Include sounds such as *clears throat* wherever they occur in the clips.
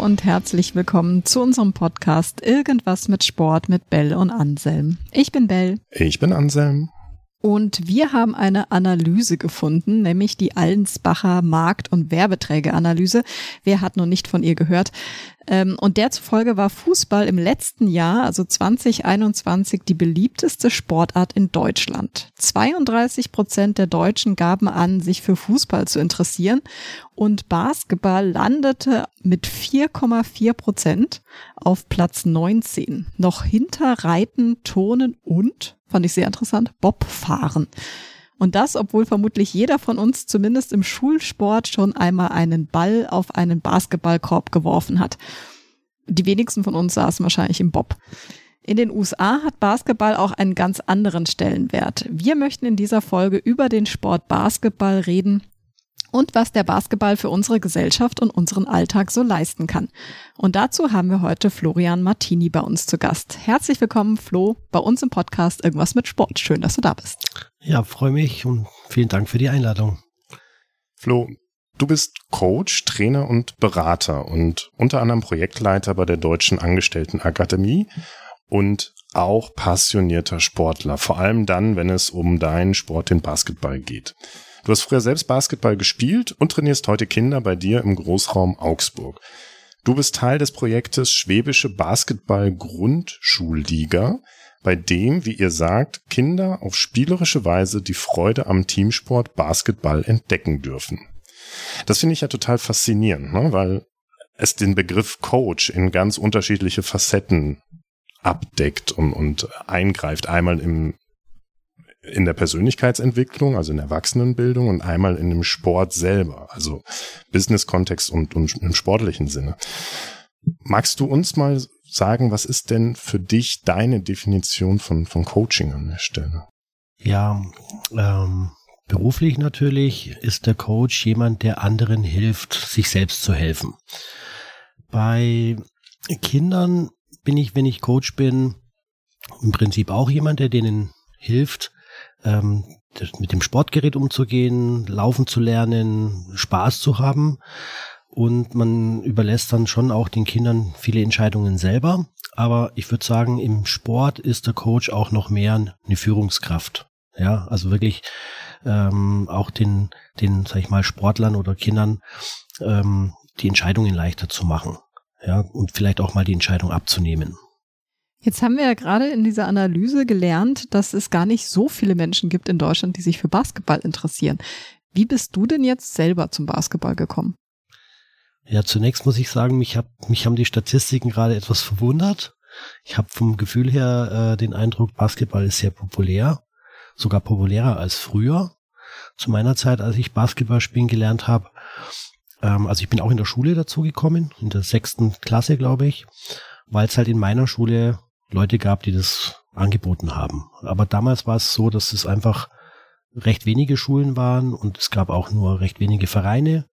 Hallo und herzlich willkommen zu unserem Podcast Irgendwas mit Sport mit Bell und Anselm. Ich bin Bell. Ich bin Anselm. Und wir haben eine Analyse gefunden, nämlich die Allensbacher Markt- und Werbeträgeranalyse. Wer hat noch nicht von ihr gehört? Ähm, und der zufolge war Fußball im letzten Jahr, also 2021, die beliebteste Sportart in Deutschland. 32 Prozent der Deutschen gaben an, sich für Fußball zu interessieren. Und Basketball landete mit 4,4 Prozent auf Platz 19. Noch hinter Reiten, Turnen und, fand ich sehr interessant, Bobfahren. Und das, obwohl vermutlich jeder von uns zumindest im Schulsport schon einmal einen Ball auf einen Basketballkorb geworfen hat. Die wenigsten von uns saßen wahrscheinlich im Bob. In den USA hat Basketball auch einen ganz anderen Stellenwert. Wir möchten in dieser Folge über den Sport Basketball reden und was der Basketball für unsere Gesellschaft und unseren Alltag so leisten kann. Und dazu haben wir heute Florian Martini bei uns zu Gast. Herzlich willkommen, Flo, bei uns im Podcast Irgendwas mit Sport. Schön, dass du da bist. Ja, freue mich und vielen Dank für die Einladung. Flo, du bist Coach, Trainer und Berater und unter anderem Projektleiter bei der Deutschen Angestelltenakademie und auch passionierter Sportler, vor allem dann, wenn es um deinen Sport, den Basketball geht. Du hast früher selbst Basketball gespielt und trainierst heute Kinder bei dir im Großraum Augsburg. Du bist Teil des Projektes Schwäbische Basketball Grundschulliga, bei dem, wie ihr sagt, Kinder auf spielerische Weise die Freude am Teamsport Basketball entdecken dürfen. Das finde ich ja total faszinierend, ne? weil es den Begriff Coach in ganz unterschiedliche Facetten abdeckt und, und eingreift. Einmal im in der Persönlichkeitsentwicklung, also in der Erwachsenenbildung und einmal in dem Sport selber, also Business-Kontext und, und im sportlichen Sinne. Magst du uns mal sagen, was ist denn für dich deine Definition von, von Coaching an der Stelle? Ja, ähm, beruflich natürlich ist der Coach jemand, der anderen hilft, sich selbst zu helfen. Bei Kindern bin ich, wenn ich Coach bin, im Prinzip auch jemand, der denen hilft, ähm, mit dem Sportgerät umzugehen, laufen zu lernen, Spaß zu haben. Und man überlässt dann schon auch den Kindern viele Entscheidungen selber. Aber ich würde sagen, im Sport ist der Coach auch noch mehr eine Führungskraft. Ja, also wirklich ähm, auch den, den, sag ich mal, Sportlern oder Kindern ähm, die Entscheidungen leichter zu machen. Ja, und vielleicht auch mal die Entscheidung abzunehmen. Jetzt haben wir ja gerade in dieser Analyse gelernt, dass es gar nicht so viele Menschen gibt in Deutschland, die sich für Basketball interessieren. Wie bist du denn jetzt selber zum Basketball gekommen? Ja, zunächst muss ich sagen, mich, hab, mich haben die Statistiken gerade etwas verwundert. Ich habe vom Gefühl her äh, den Eindruck, Basketball ist sehr populär, sogar populärer als früher. Zu meiner Zeit, als ich Basketball spielen gelernt habe, ähm, also ich bin auch in der Schule dazu gekommen, in der sechsten Klasse, glaube ich, weil es halt in meiner Schule Leute gab, die das angeboten haben. Aber damals war es so, dass es einfach recht wenige Schulen waren und es gab auch nur recht wenige Vereine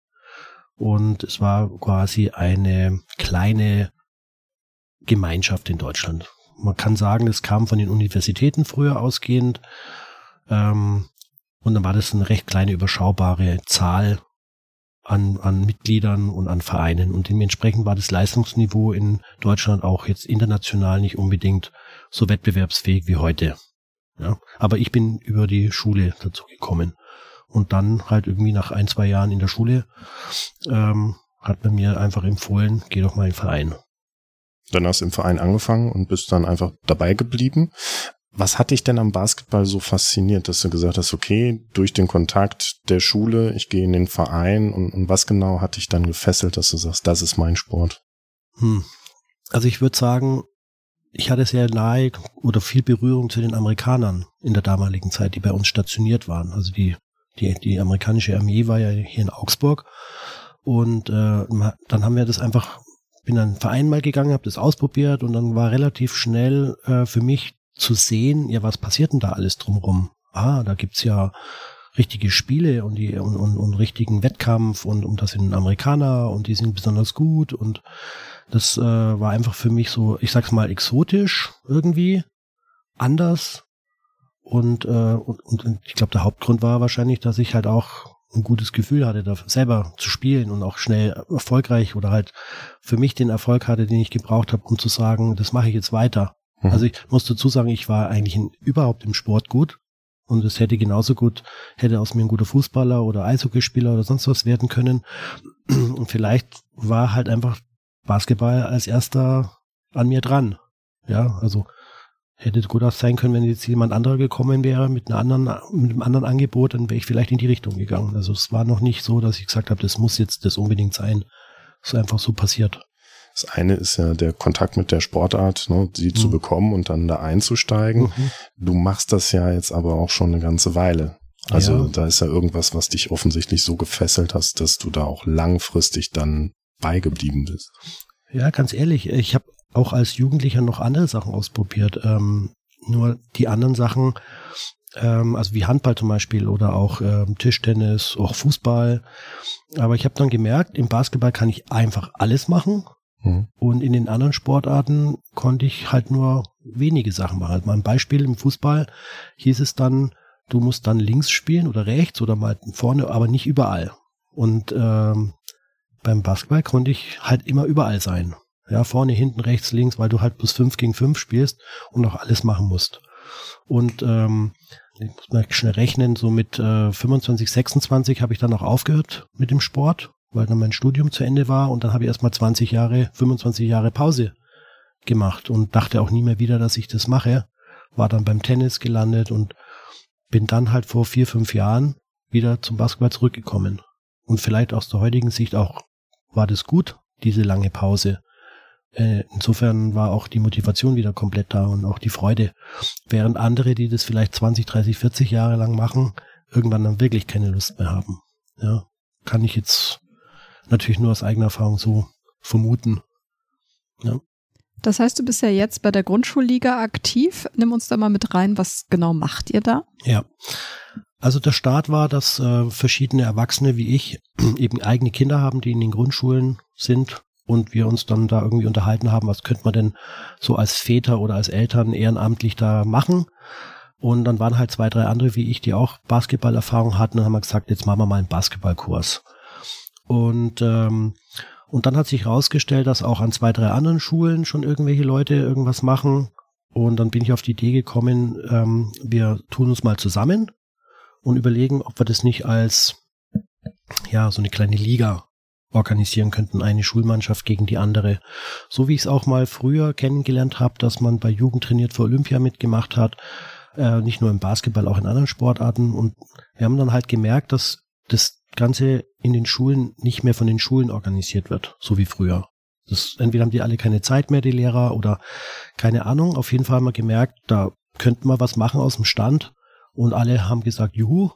und es war quasi eine kleine Gemeinschaft in Deutschland. Man kann sagen, es kam von den Universitäten früher ausgehend ähm, und dann war das eine recht kleine überschaubare Zahl an, an Mitgliedern und an Vereinen. Und dementsprechend war das Leistungsniveau in Deutschland auch jetzt international nicht unbedingt so wettbewerbsfähig wie heute. Ja, aber ich bin über die Schule dazu gekommen. Und dann halt irgendwie nach ein, zwei Jahren in der Schule ähm, hat man mir einfach empfohlen, geh doch mal in den Verein. Dann hast du im Verein angefangen und bist dann einfach dabei geblieben. Was hat dich denn am Basketball so fasziniert, dass du gesagt hast, okay, durch den Kontakt der Schule, ich gehe in den Verein und, und was genau hat dich dann gefesselt, dass du sagst, das ist mein Sport? Hm. Also ich würde sagen, ich hatte sehr nahe oder viel Berührung zu den Amerikanern in der damaligen Zeit, die bei uns stationiert waren. Also die, die, die amerikanische Armee war ja hier in Augsburg. Und äh, dann haben wir das einfach, bin an einen Verein mal gegangen, habe das ausprobiert und dann war relativ schnell äh, für mich zu sehen, ja, was passiert denn da alles drumherum? Ah, da gibt's ja richtige Spiele und die und, und, und richtigen Wettkampf und um das sind Amerikaner und die sind besonders gut und das äh, war einfach für mich so, ich sag's mal, exotisch irgendwie, anders und, äh, und, und ich glaube, der Hauptgrund war wahrscheinlich, dass ich halt auch ein gutes Gefühl hatte, da selber zu spielen und auch schnell erfolgreich oder halt für mich den Erfolg hatte, den ich gebraucht habe, um zu sagen, das mache ich jetzt weiter. Mhm. Also ich muss dazu sagen, ich war eigentlich in, überhaupt im Sport gut und es hätte genauso gut, hätte aus mir ein guter Fußballer oder Eishockeyspieler oder sonst was werden können. Und vielleicht war halt einfach Basketball als erster an mir dran. Ja, also hätte gut auch sein können, wenn jetzt jemand anderer gekommen wäre mit einer anderen, mit einem anderen Angebot, dann wäre ich vielleicht in die Richtung gegangen. Also es war noch nicht so, dass ich gesagt habe, das muss jetzt das unbedingt sein. Es ist einfach so passiert. Das eine ist ja der Kontakt mit der Sportart, ne, sie mhm. zu bekommen und dann da einzusteigen. Mhm. Du machst das ja jetzt aber auch schon eine ganze Weile. Also ja. da ist ja irgendwas, was dich offensichtlich so gefesselt hast, dass du da auch langfristig dann beigeblieben bist. Ja, ganz ehrlich, ich habe auch als Jugendlicher noch andere Sachen ausprobiert. Ähm, nur die anderen Sachen, ähm, also wie Handball zum Beispiel oder auch ähm, Tischtennis, auch Fußball. Aber ich habe dann gemerkt, im Basketball kann ich einfach alles machen Mhm. Und in den anderen Sportarten konnte ich halt nur wenige Sachen machen. Also mal ein Beispiel im Fußball hieß es dann, du musst dann links spielen oder rechts oder mal vorne, aber nicht überall. Und ähm, beim Basketball konnte ich halt immer überall sein. Ja, vorne, hinten, rechts, links, weil du halt plus fünf gegen fünf spielst und auch alles machen musst. Und ähm, ich muss mal schnell rechnen, so mit äh, 25, 26 habe ich dann auch aufgehört mit dem Sport weil dann mein Studium zu Ende war und dann habe ich erstmal 20 Jahre, 25 Jahre Pause gemacht und dachte auch nie mehr wieder, dass ich das mache. War dann beim Tennis gelandet und bin dann halt vor vier, fünf Jahren wieder zum Basketball zurückgekommen. Und vielleicht aus der heutigen Sicht auch war das gut, diese lange Pause. Äh, insofern war auch die Motivation wieder komplett da und auch die Freude. Während andere, die das vielleicht 20, 30, 40 Jahre lang machen, irgendwann dann wirklich keine Lust mehr haben. Ja, kann ich jetzt natürlich nur aus eigener Erfahrung so vermuten. Ja. Das heißt, du bist ja jetzt bei der Grundschulliga aktiv. Nimm uns da mal mit rein, was genau macht ihr da? Ja. Also der Start war, dass äh, verschiedene Erwachsene wie ich *clears throat* eben eigene Kinder haben, die in den Grundschulen sind und wir uns dann da irgendwie unterhalten haben, was könnte man denn so als Väter oder als Eltern ehrenamtlich da machen. Und dann waren halt zwei, drei andere wie ich, die auch Basketballerfahrung hatten und haben gesagt, jetzt machen wir mal einen Basketballkurs. Und, ähm, und dann hat sich herausgestellt, dass auch an zwei, drei anderen Schulen schon irgendwelche Leute irgendwas machen. Und dann bin ich auf die Idee gekommen, ähm, wir tun uns mal zusammen und überlegen, ob wir das nicht als ja so eine kleine Liga organisieren könnten, eine Schulmannschaft gegen die andere. So wie ich es auch mal früher kennengelernt habe, dass man bei Jugend trainiert für Olympia mitgemacht hat, äh, nicht nur im Basketball, auch in anderen Sportarten. Und wir haben dann halt gemerkt, dass das Ganze in den Schulen nicht mehr von den Schulen organisiert wird, so wie früher. Das, entweder haben die alle keine Zeit mehr, die Lehrer, oder keine Ahnung. Auf jeden Fall haben wir gemerkt, da könnten wir was machen aus dem Stand. Und alle haben gesagt, juhu,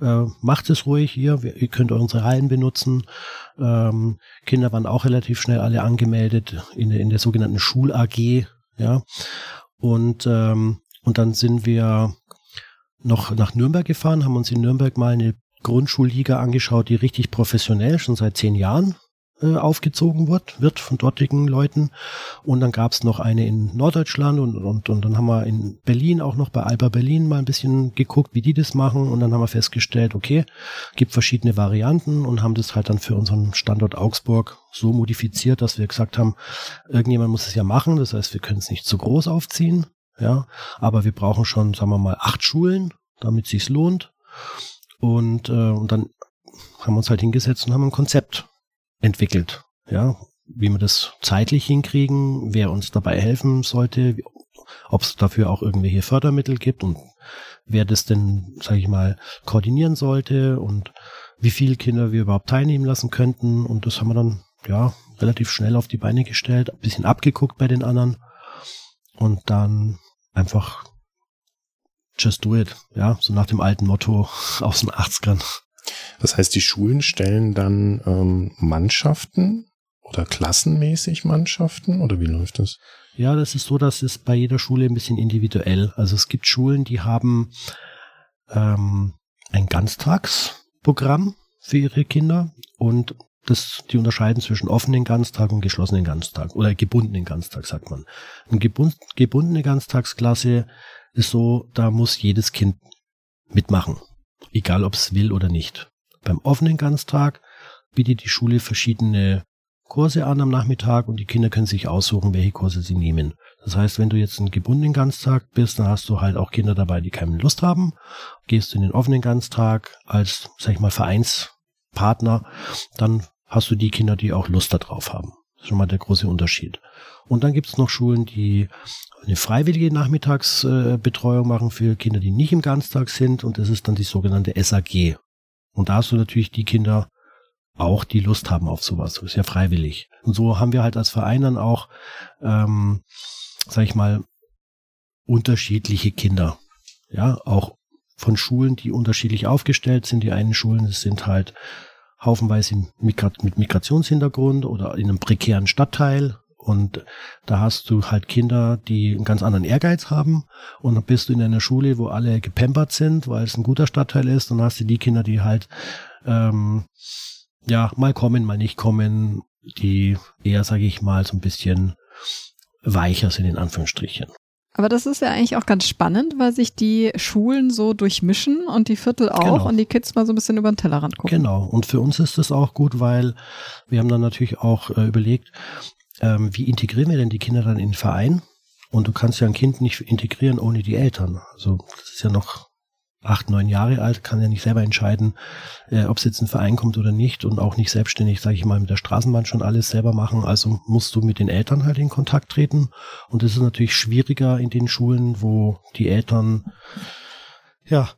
äh, macht es ruhig hier, ihr könnt unsere Hallen benutzen. Ähm, Kinder waren auch relativ schnell alle angemeldet in der, in der sogenannten Schul-AG. Ja. Und, ähm, und dann sind wir noch nach Nürnberg gefahren, haben uns in Nürnberg mal eine Grundschulliga angeschaut, die richtig professionell schon seit zehn Jahren äh, aufgezogen wird, wird von dortigen Leuten. Und dann gab es noch eine in Norddeutschland und, und, und dann haben wir in Berlin auch noch bei Alba Berlin mal ein bisschen geguckt, wie die das machen. Und dann haben wir festgestellt, okay, gibt verschiedene Varianten und haben das halt dann für unseren Standort Augsburg so modifiziert, dass wir gesagt haben, irgendjemand muss es ja machen. Das heißt, wir können es nicht zu groß aufziehen. Ja, aber wir brauchen schon, sagen wir mal, acht Schulen, damit es sich lohnt. Und, äh, und dann haben wir uns halt hingesetzt und haben ein Konzept entwickelt. Ja, wie wir das zeitlich hinkriegen, wer uns dabei helfen sollte, ob es dafür auch irgendwelche Fördermittel gibt und wer das denn, sage ich mal, koordinieren sollte und wie viele Kinder wir überhaupt teilnehmen lassen könnten. Und das haben wir dann ja relativ schnell auf die Beine gestellt, ein bisschen abgeguckt bei den anderen und dann einfach just do it. Ja, so nach dem alten Motto *laughs* aus den 80ern. Das heißt, die Schulen stellen dann ähm, Mannschaften oder klassenmäßig Mannschaften oder wie läuft das? Ja, das ist so, dass es bei jeder Schule ein bisschen individuell. Also es gibt Schulen, die haben ähm, ein Ganztagsprogramm für ihre Kinder und das, die unterscheiden zwischen offenen Ganztag und geschlossenen Ganztag oder gebundenen Ganztag, sagt man. Eine gebundene Ganztagsklasse ist so, da muss jedes Kind mitmachen, egal ob es will oder nicht. Beim offenen Ganztag bietet die Schule verschiedene Kurse an am Nachmittag und die Kinder können sich aussuchen, welche Kurse sie nehmen. Das heißt, wenn du jetzt einen gebundenen Ganztag bist, dann hast du halt auch Kinder dabei, die keine Lust haben. Gehst du in den offenen Ganztag als, sag ich mal, Vereinspartner, dann hast du die Kinder, die auch Lust darauf haben. Das ist schon mal der große Unterschied. Und dann gibt es noch Schulen, die eine freiwillige Nachmittagsbetreuung machen für Kinder, die nicht im Ganztag sind. Und das ist dann die sogenannte SAG. Und da hast du natürlich die Kinder auch, die Lust haben auf sowas. Das ist ja freiwillig. Und so haben wir halt als Verein dann auch, ähm, sag ich mal, unterschiedliche Kinder. Ja, auch von Schulen, die unterschiedlich aufgestellt sind. Die einen Schulen sind halt haufenweise mit Migrationshintergrund oder in einem prekären Stadtteil. Und da hast du halt Kinder, die einen ganz anderen Ehrgeiz haben. Und dann bist du in einer Schule, wo alle gepampert sind, weil es ein guter Stadtteil ist. Und dann hast du die Kinder, die halt ähm, ja mal kommen, mal nicht kommen, die eher, sage ich mal, so ein bisschen weicher sind in Anführungsstrichen. Aber das ist ja eigentlich auch ganz spannend, weil sich die Schulen so durchmischen und die Viertel auch genau. und die Kids mal so ein bisschen über den Tellerrand gucken. Genau. Und für uns ist das auch gut, weil wir haben dann natürlich auch äh, überlegt, ähm, wie integrieren wir denn die Kinder dann in den Verein? Und du kannst ja ein Kind nicht integrieren ohne die Eltern. Also das ist ja noch acht, neun Jahre alt, kann ja nicht selber entscheiden, äh, ob es jetzt ein Verein kommt oder nicht und auch nicht selbstständig, sage ich mal, mit der Straßenbahn schon alles selber machen. Also musst du mit den Eltern halt in Kontakt treten. Und das ist natürlich schwieriger in den Schulen, wo die Eltern ja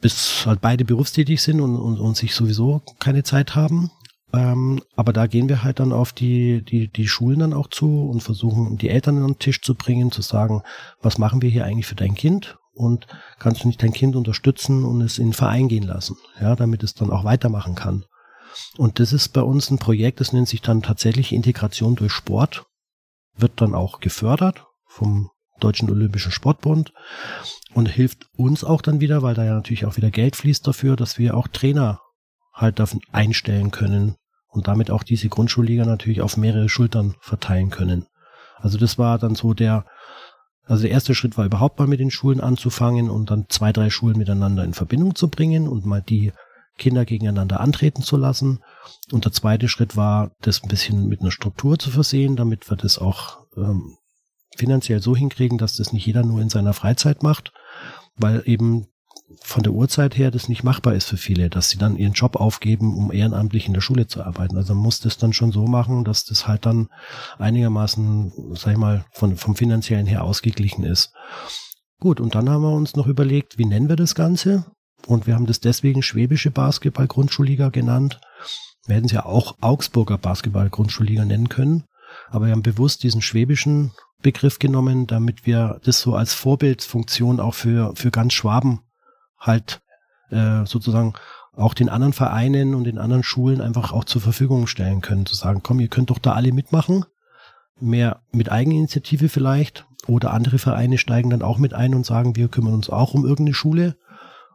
bis halt beide berufstätig sind und, und, und sich sowieso keine Zeit haben. Ähm, aber da gehen wir halt dann auf die, die, die Schulen dann auch zu und versuchen, die Eltern an den Tisch zu bringen, zu sagen, was machen wir hier eigentlich für dein Kind? und kannst du nicht dein Kind unterstützen und es in den Verein gehen lassen, ja, damit es dann auch weitermachen kann. Und das ist bei uns ein Projekt, das nennt sich dann tatsächlich Integration durch Sport, wird dann auch gefördert vom Deutschen Olympischen Sportbund und hilft uns auch dann wieder, weil da ja natürlich auch wieder Geld fließt dafür, dass wir auch Trainer halt davon einstellen können und damit auch diese Grundschulliga natürlich auf mehrere Schultern verteilen können. Also das war dann so der, also der erste Schritt war überhaupt mal mit den Schulen anzufangen und dann zwei, drei Schulen miteinander in Verbindung zu bringen und mal die Kinder gegeneinander antreten zu lassen. Und der zweite Schritt war, das ein bisschen mit einer Struktur zu versehen, damit wir das auch ähm, finanziell so hinkriegen, dass das nicht jeder nur in seiner Freizeit macht, weil eben von der Uhrzeit her das nicht machbar ist für viele, dass sie dann ihren Job aufgeben, um ehrenamtlich in der Schule zu arbeiten. Also man muss das dann schon so machen, dass das halt dann einigermaßen, sag ich mal, von, vom finanziellen her ausgeglichen ist. Gut, und dann haben wir uns noch überlegt, wie nennen wir das Ganze? Und wir haben das deswegen Schwäbische Basketball-Grundschulliga genannt. Wir hätten es ja auch Augsburger Basketball-Grundschulliga nennen können. Aber wir haben bewusst diesen schwäbischen Begriff genommen, damit wir das so als Vorbildfunktion auch für, für ganz Schwaben halt äh, sozusagen auch den anderen Vereinen und den anderen Schulen einfach auch zur Verfügung stellen können, zu sagen, komm, ihr könnt doch da alle mitmachen, mehr mit Eigeninitiative vielleicht, oder andere Vereine steigen dann auch mit ein und sagen, wir kümmern uns auch um irgendeine Schule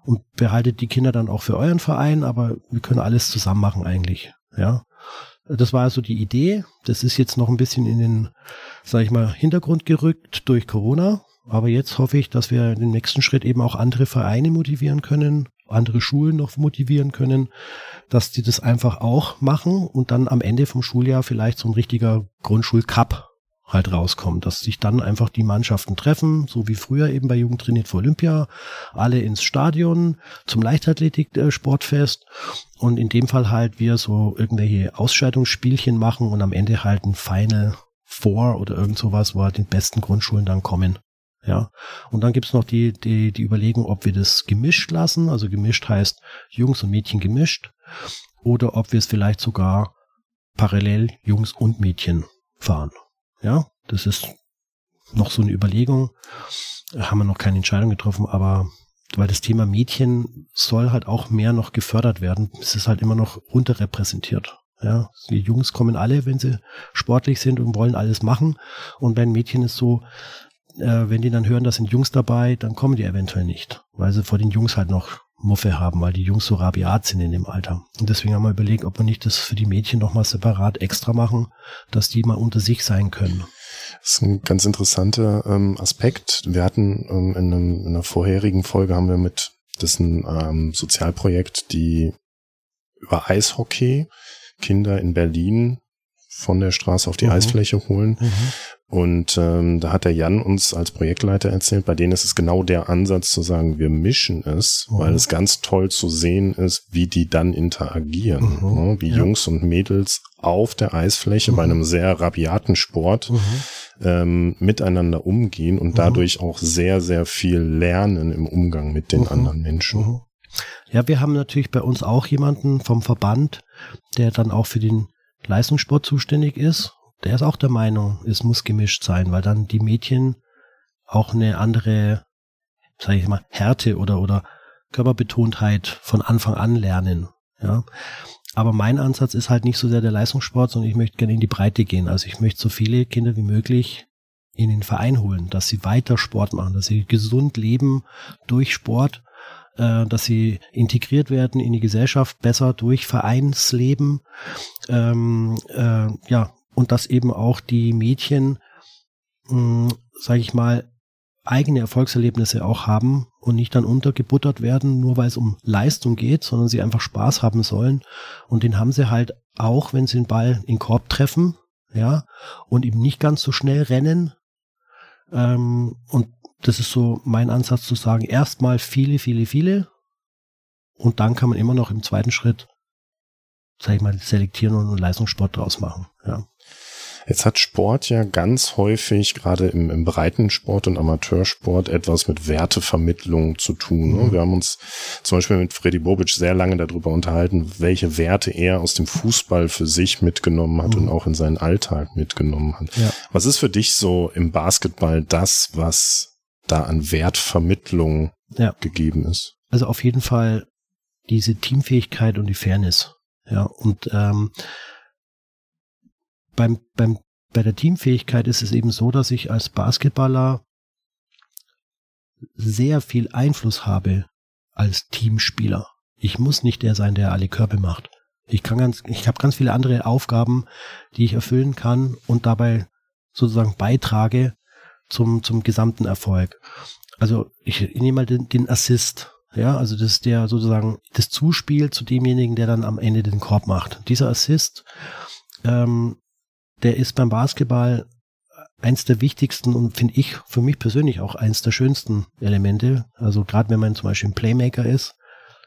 und behaltet die Kinder dann auch für euren Verein, aber wir können alles zusammen machen eigentlich, ja. Das war also die Idee. Das ist jetzt noch ein bisschen in den, sag ich mal, Hintergrund gerückt durch Corona. Aber jetzt hoffe ich, dass wir den nächsten Schritt eben auch andere Vereine motivieren können, andere Schulen noch motivieren können, dass die das einfach auch machen und dann am Ende vom Schuljahr vielleicht so ein richtiger Grundschulcup halt rauskommt, dass sich dann einfach die Mannschaften treffen, so wie früher eben bei Jugend trainiert für Olympia, alle ins Stadion zum Leichtathletik-Sportfest und in dem Fall halt wir so irgendwelche Ausscheidungsspielchen machen und am Ende halt ein Final Four oder irgend sowas, wo halt die besten Grundschulen dann kommen. Ja, und dann gibt's noch die, die, die Überlegung, ob wir das gemischt lassen, also gemischt heißt Jungs und Mädchen gemischt, oder ob wir es vielleicht sogar parallel Jungs und Mädchen fahren. Ja, das ist noch so eine Überlegung. Haben wir noch keine Entscheidung getroffen, aber weil das Thema Mädchen soll halt auch mehr noch gefördert werden. Es ist halt immer noch unterrepräsentiert. Ja, die Jungs kommen alle, wenn sie sportlich sind und wollen alles machen. Und bei Mädchen ist so, äh, wenn die dann hören, da sind Jungs dabei, dann kommen die eventuell nicht, weil sie vor den Jungs halt noch Muffe haben, weil die Jungs so rabiat sind in dem Alter. Und deswegen haben wir überlegt, ob wir nicht das für die Mädchen nochmal separat extra machen, dass die mal unter sich sein können. Das ist ein ganz interessanter ähm, Aspekt. Wir hatten ähm, in, einem, in, einer vorherigen Folge haben wir mit dessen ähm, Sozialprojekt die über Eishockey Kinder in Berlin von der Straße auf die mhm. Eisfläche holen. Mhm. Und ähm, da hat der Jan uns als Projektleiter erzählt, bei denen ist es genau der Ansatz zu sagen, wir mischen es, mhm. weil es ganz toll zu sehen ist, wie die dann interagieren. Mhm. Ne? Wie ja. Jungs und Mädels auf der Eisfläche bei mhm. einem sehr rabiaten Sport mhm. ähm, miteinander umgehen und dadurch auch sehr, sehr viel lernen im Umgang mit den anderen Menschen. Ja, wir haben natürlich bei uns auch jemanden vom Verband, der dann auch für den Leistungssport zuständig ist der ist auch der Meinung, es muss gemischt sein, weil dann die Mädchen auch eine andere, sage ich mal, Härte oder, oder Körperbetontheit von Anfang an lernen. Ja. Aber mein Ansatz ist halt nicht so sehr der Leistungssport, sondern ich möchte gerne in die Breite gehen. Also ich möchte so viele Kinder wie möglich in den Verein holen, dass sie weiter Sport machen, dass sie gesund leben durch Sport, äh, dass sie integriert werden in die Gesellschaft besser durch Vereinsleben. Ähm, äh, ja, und dass eben auch die Mädchen, sage ich mal, eigene Erfolgserlebnisse auch haben und nicht dann untergebuttert werden, nur weil es um Leistung geht, sondern sie einfach Spaß haben sollen. Und den haben sie halt auch, wenn sie den Ball in den Korb treffen, ja, und eben nicht ganz so schnell rennen. Ähm, und das ist so mein Ansatz zu sagen, erstmal viele, viele, viele. Und dann kann man immer noch im zweiten Schritt, sage ich mal, selektieren und einen Leistungssport draus machen. Ja. Jetzt hat Sport ja ganz häufig, gerade im, im Breitensport und Amateursport, etwas mit Wertevermittlung zu tun. Ne? Mhm. Wir haben uns zum Beispiel mit Freddy Bobic sehr lange darüber unterhalten, welche Werte er aus dem Fußball für sich mitgenommen hat mhm. und auch in seinen Alltag mitgenommen hat. Ja. Was ist für dich so im Basketball das, was da an Wertvermittlung ja. gegeben ist? Also auf jeden Fall diese Teamfähigkeit und die Fairness. Ja, und ähm, beim, beim, bei der Teamfähigkeit ist es eben so, dass ich als Basketballer sehr viel Einfluss habe als Teamspieler. Ich muss nicht der sein, der alle Körbe macht. Ich kann ganz, ich habe ganz viele andere Aufgaben, die ich erfüllen kann und dabei sozusagen beitrage zum, zum gesamten Erfolg. Also ich, ich nehme mal den, den Assist. Ja, also das ist der sozusagen das Zuspiel zu demjenigen, der dann am Ende den Korb macht. Dieser Assist ähm, der ist beim Basketball eins der wichtigsten und finde ich für mich persönlich auch eins der schönsten Elemente. Also gerade wenn man zum Beispiel ein Playmaker ist,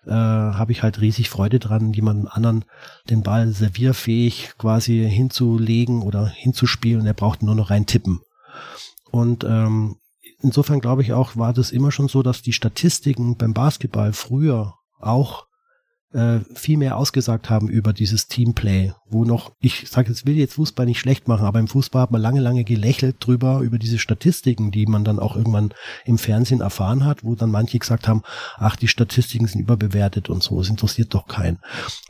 äh, habe ich halt riesig Freude dran, jemandem anderen den Ball servierfähig quasi hinzulegen oder hinzuspielen er braucht nur noch rein tippen. Und ähm, insofern glaube ich auch, war das immer schon so, dass die Statistiken beim Basketball früher auch äh, viel mehr ausgesagt haben über dieses Teamplay, wo noch, ich sage jetzt, will jetzt Fußball nicht schlecht machen, aber im Fußball hat man lange, lange gelächelt drüber, über diese Statistiken, die man dann auch irgendwann im Fernsehen erfahren hat, wo dann manche gesagt haben, ach, die Statistiken sind überbewertet und so, es interessiert doch keinen.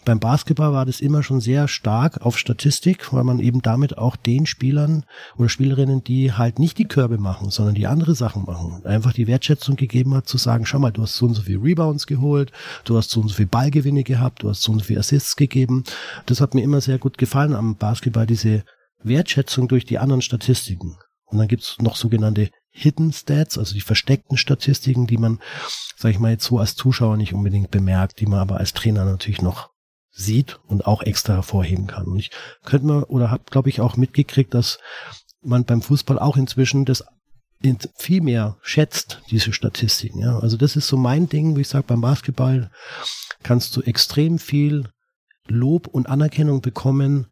Beim Basketball war das immer schon sehr stark auf Statistik, weil man eben damit auch den Spielern oder Spielerinnen, die halt nicht die Körbe machen, sondern die andere Sachen machen, einfach die Wertschätzung gegeben hat, zu sagen, schau mal, du hast so und so viel Rebounds geholt, du hast so und so viel Ballgewinn Gewinne gehabt, du hast so und Assists gegeben. Das hat mir immer sehr gut gefallen am Basketball, diese Wertschätzung durch die anderen Statistiken. Und dann gibt's noch sogenannte Hidden Stats, also die versteckten Statistiken, die man, sag ich mal, jetzt so als Zuschauer nicht unbedingt bemerkt, die man aber als Trainer natürlich noch sieht und auch extra hervorheben kann. Und ich könnte mir oder habe, glaube ich, auch mitgekriegt, dass man beim Fußball auch inzwischen das viel mehr schätzt, diese Statistiken. Ja. Also das ist so mein Ding, wie ich sage, beim Basketball kannst du extrem viel Lob und Anerkennung bekommen,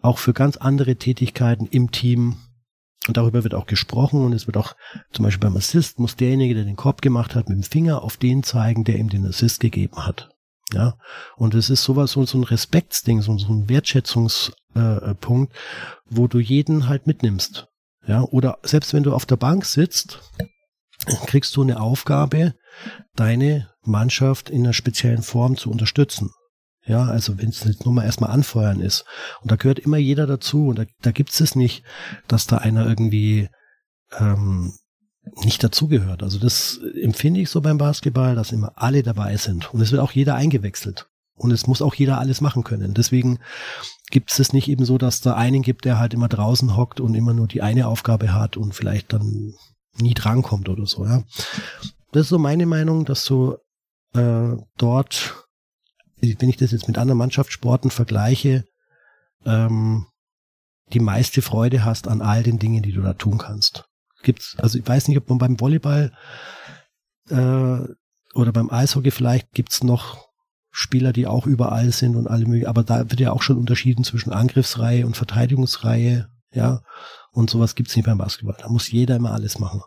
auch für ganz andere Tätigkeiten im Team. Und darüber wird auch gesprochen und es wird auch zum Beispiel beim Assist muss derjenige, der den Korb gemacht hat, mit dem Finger auf den zeigen, der ihm den Assist gegeben hat. Ja, und es ist sowas, so, ein Respektsding, so, ein Wertschätzungspunkt, äh, wo du jeden halt mitnimmst. Ja, oder selbst wenn du auf der Bank sitzt, kriegst du eine Aufgabe, deine Mannschaft in einer speziellen Form zu unterstützen. Ja, also wenn es jetzt nur mal erstmal anfeuern ist. Und da gehört immer jeder dazu. Und da, da gibt es nicht, dass da einer irgendwie ähm, nicht dazugehört. Also das empfinde ich so beim Basketball, dass immer alle dabei sind. Und es wird auch jeder eingewechselt. Und es muss auch jeder alles machen können. Deswegen gibt es nicht eben so, dass da einen gibt, der halt immer draußen hockt und immer nur die eine Aufgabe hat und vielleicht dann nie drankommt oder so, ja. Das ist so meine Meinung, dass du äh, dort wenn ich das jetzt mit anderen Mannschaftssporten vergleiche, ähm, die meiste Freude hast an all den Dingen, die du da tun kannst. Gibt's, also ich weiß nicht, ob man beim Volleyball äh, oder beim Eishockey vielleicht gibt's noch Spieler, die auch überall sind und alle möglichen, aber da wird ja auch schon unterschieden zwischen Angriffsreihe und Verteidigungsreihe, ja. Und sowas gibt's nicht beim Basketball. Da muss jeder immer alles machen.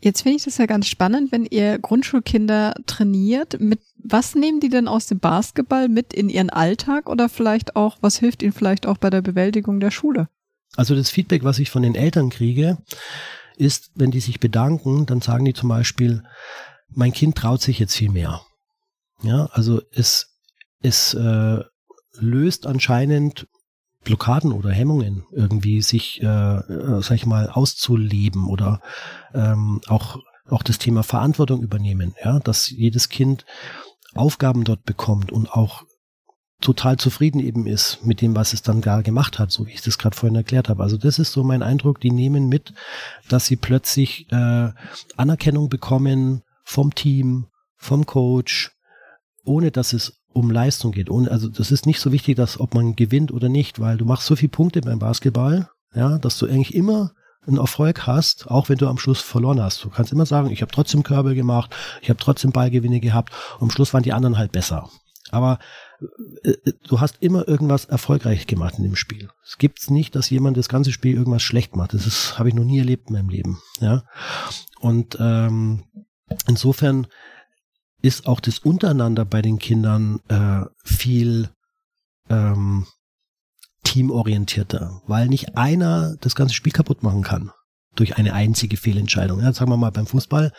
Jetzt finde ich das ja ganz spannend, wenn ihr Grundschulkinder trainiert. Mit was nehmen die denn aus dem Basketball mit in ihren Alltag oder vielleicht auch, was hilft ihnen vielleicht auch bei der Bewältigung der Schule? Also das Feedback, was ich von den Eltern kriege, ist, wenn die sich bedanken, dann sagen die zum Beispiel, mein Kind traut sich jetzt viel mehr. Ja, also es, es äh, löst anscheinend Blockaden oder Hemmungen irgendwie sich, äh, äh, sag ich mal, auszuleben oder ähm, auch auch das Thema Verantwortung übernehmen, ja, dass jedes Kind Aufgaben dort bekommt und auch total zufrieden eben ist mit dem, was es dann gar gemacht hat, so wie ich das gerade vorhin erklärt habe. Also das ist so mein Eindruck, die nehmen mit, dass sie plötzlich äh, Anerkennung bekommen vom Team, vom Coach, ohne dass es um Leistung geht. Ohne, also das ist nicht so wichtig, dass ob man gewinnt oder nicht, weil du machst so viele Punkte beim Basketball, ja, dass du eigentlich immer einen Erfolg hast, auch wenn du am Schluss verloren hast. Du kannst immer sagen, ich habe trotzdem Körbe gemacht, ich habe trotzdem Ballgewinne gehabt und am Schluss waren die anderen halt besser. Aber äh, äh, du hast immer irgendwas erfolgreich gemacht in dem Spiel. Es gibt nicht, dass jemand das ganze Spiel irgendwas schlecht macht. Das habe ich noch nie erlebt in meinem Leben. Ja, und ähm, insofern ist auch das Untereinander bei den Kindern äh, viel ähm, teamorientierter, weil nicht einer das ganze Spiel kaputt machen kann durch eine einzige Fehlentscheidung. Ja, sagen wir mal beim Fußball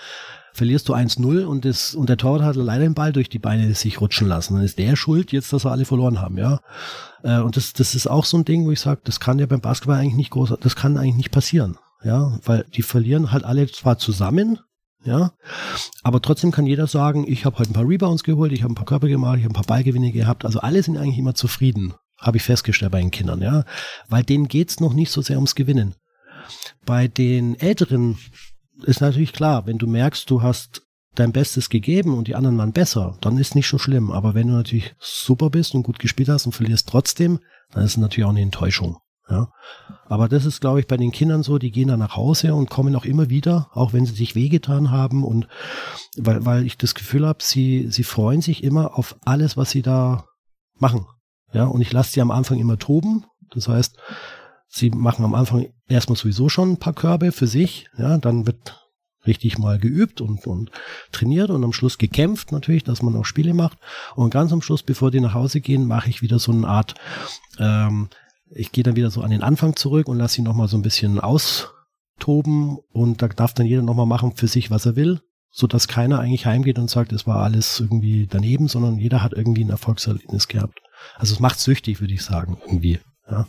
verlierst du 1-0 und, das, und der Torwart hat leider den Ball durch die Beine sich rutschen lassen. Dann ist der schuld jetzt, dass wir alle verloren haben, ja. Äh, und das, das ist auch so ein Ding, wo ich sage, das kann ja beim Basketball eigentlich nicht groß, das kann eigentlich nicht passieren. Ja, weil die verlieren halt alle zwar zusammen, ja. Aber trotzdem kann jeder sagen, ich habe heute ein paar Rebounds geholt, ich habe ein paar Körper gemacht, ich habe ein paar Ballgewinne gehabt. Also alle sind eigentlich immer zufrieden, habe ich festgestellt bei den Kindern, ja. Weil denen geht's noch nicht so sehr ums Gewinnen. Bei den Älteren ist natürlich klar, wenn du merkst, du hast dein Bestes gegeben und die anderen waren besser, dann ist nicht so schlimm. Aber wenn du natürlich super bist und gut gespielt hast und verlierst trotzdem, dann ist es natürlich auch eine Enttäuschung. Ja. Aber das ist, glaube ich, bei den Kindern so, die gehen dann nach Hause und kommen auch immer wieder, auch wenn sie sich wehgetan haben und weil, weil ich das Gefühl habe, sie, sie freuen sich immer auf alles, was sie da machen. Ja, und ich lasse sie am Anfang immer toben. Das heißt, sie machen am Anfang erstmal sowieso schon ein paar Körbe für sich. Ja, dann wird richtig mal geübt und, und trainiert und am Schluss gekämpft natürlich, dass man auch Spiele macht. Und ganz am Schluss, bevor die nach Hause gehen, mache ich wieder so eine Art ähm, ich gehe dann wieder so an den Anfang zurück und lasse ihn nochmal so ein bisschen austoben und da darf dann jeder nochmal machen für sich, was er will, so dass keiner eigentlich heimgeht und sagt, es war alles irgendwie daneben, sondern jeder hat irgendwie ein Erfolgserlebnis gehabt. Also es macht süchtig, würde ich sagen, irgendwie. Ja.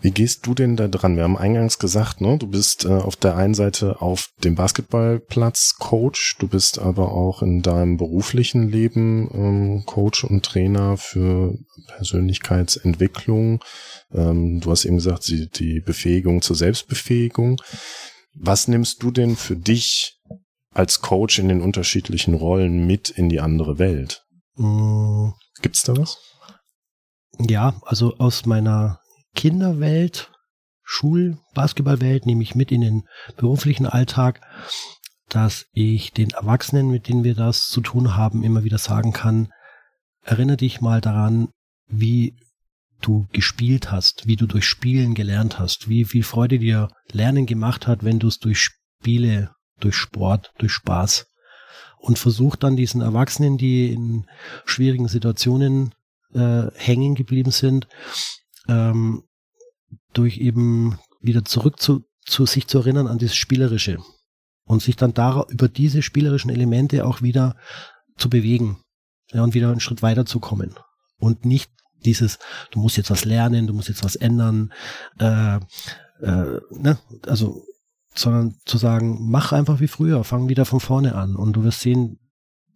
Wie gehst du denn da dran? Wir haben eingangs gesagt, ne, du bist äh, auf der einen Seite auf dem Basketballplatz Coach, du bist aber auch in deinem beruflichen Leben ähm, Coach und Trainer für Persönlichkeitsentwicklung. Ähm, du hast eben gesagt, die, die Befähigung zur Selbstbefähigung. Was nimmst du denn für dich als Coach in den unterschiedlichen Rollen mit in die andere Welt? Mm. Gibt's da was? Ja, also aus meiner Kinderwelt, Schul-, Basketballwelt nehme ich mit in den beruflichen Alltag, dass ich den Erwachsenen, mit denen wir das zu tun haben, immer wieder sagen kann, erinnere dich mal daran, wie du gespielt hast, wie du durch Spielen gelernt hast, wie viel Freude dir Lernen gemacht hat, wenn du es durch Spiele, durch Sport, durch Spaß. Und versuch dann diesen Erwachsenen, die in schwierigen Situationen äh, hängen geblieben sind, ähm, durch eben wieder zurück zu, zu sich zu erinnern an das Spielerische und sich dann da über diese spielerischen Elemente auch wieder zu bewegen ja, und wieder einen Schritt weiter zu kommen und nicht dieses, du musst jetzt was lernen, du musst jetzt was ändern, äh, äh, ne? also sondern zu sagen, mach einfach wie früher, fang wieder von vorne an und du wirst sehen,